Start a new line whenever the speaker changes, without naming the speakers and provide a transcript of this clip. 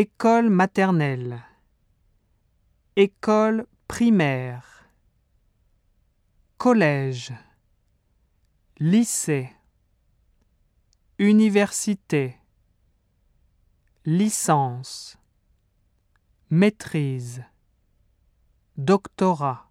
École maternelle. École primaire. Collège. Lycée. Université. Licence. Maîtrise. Doctorat.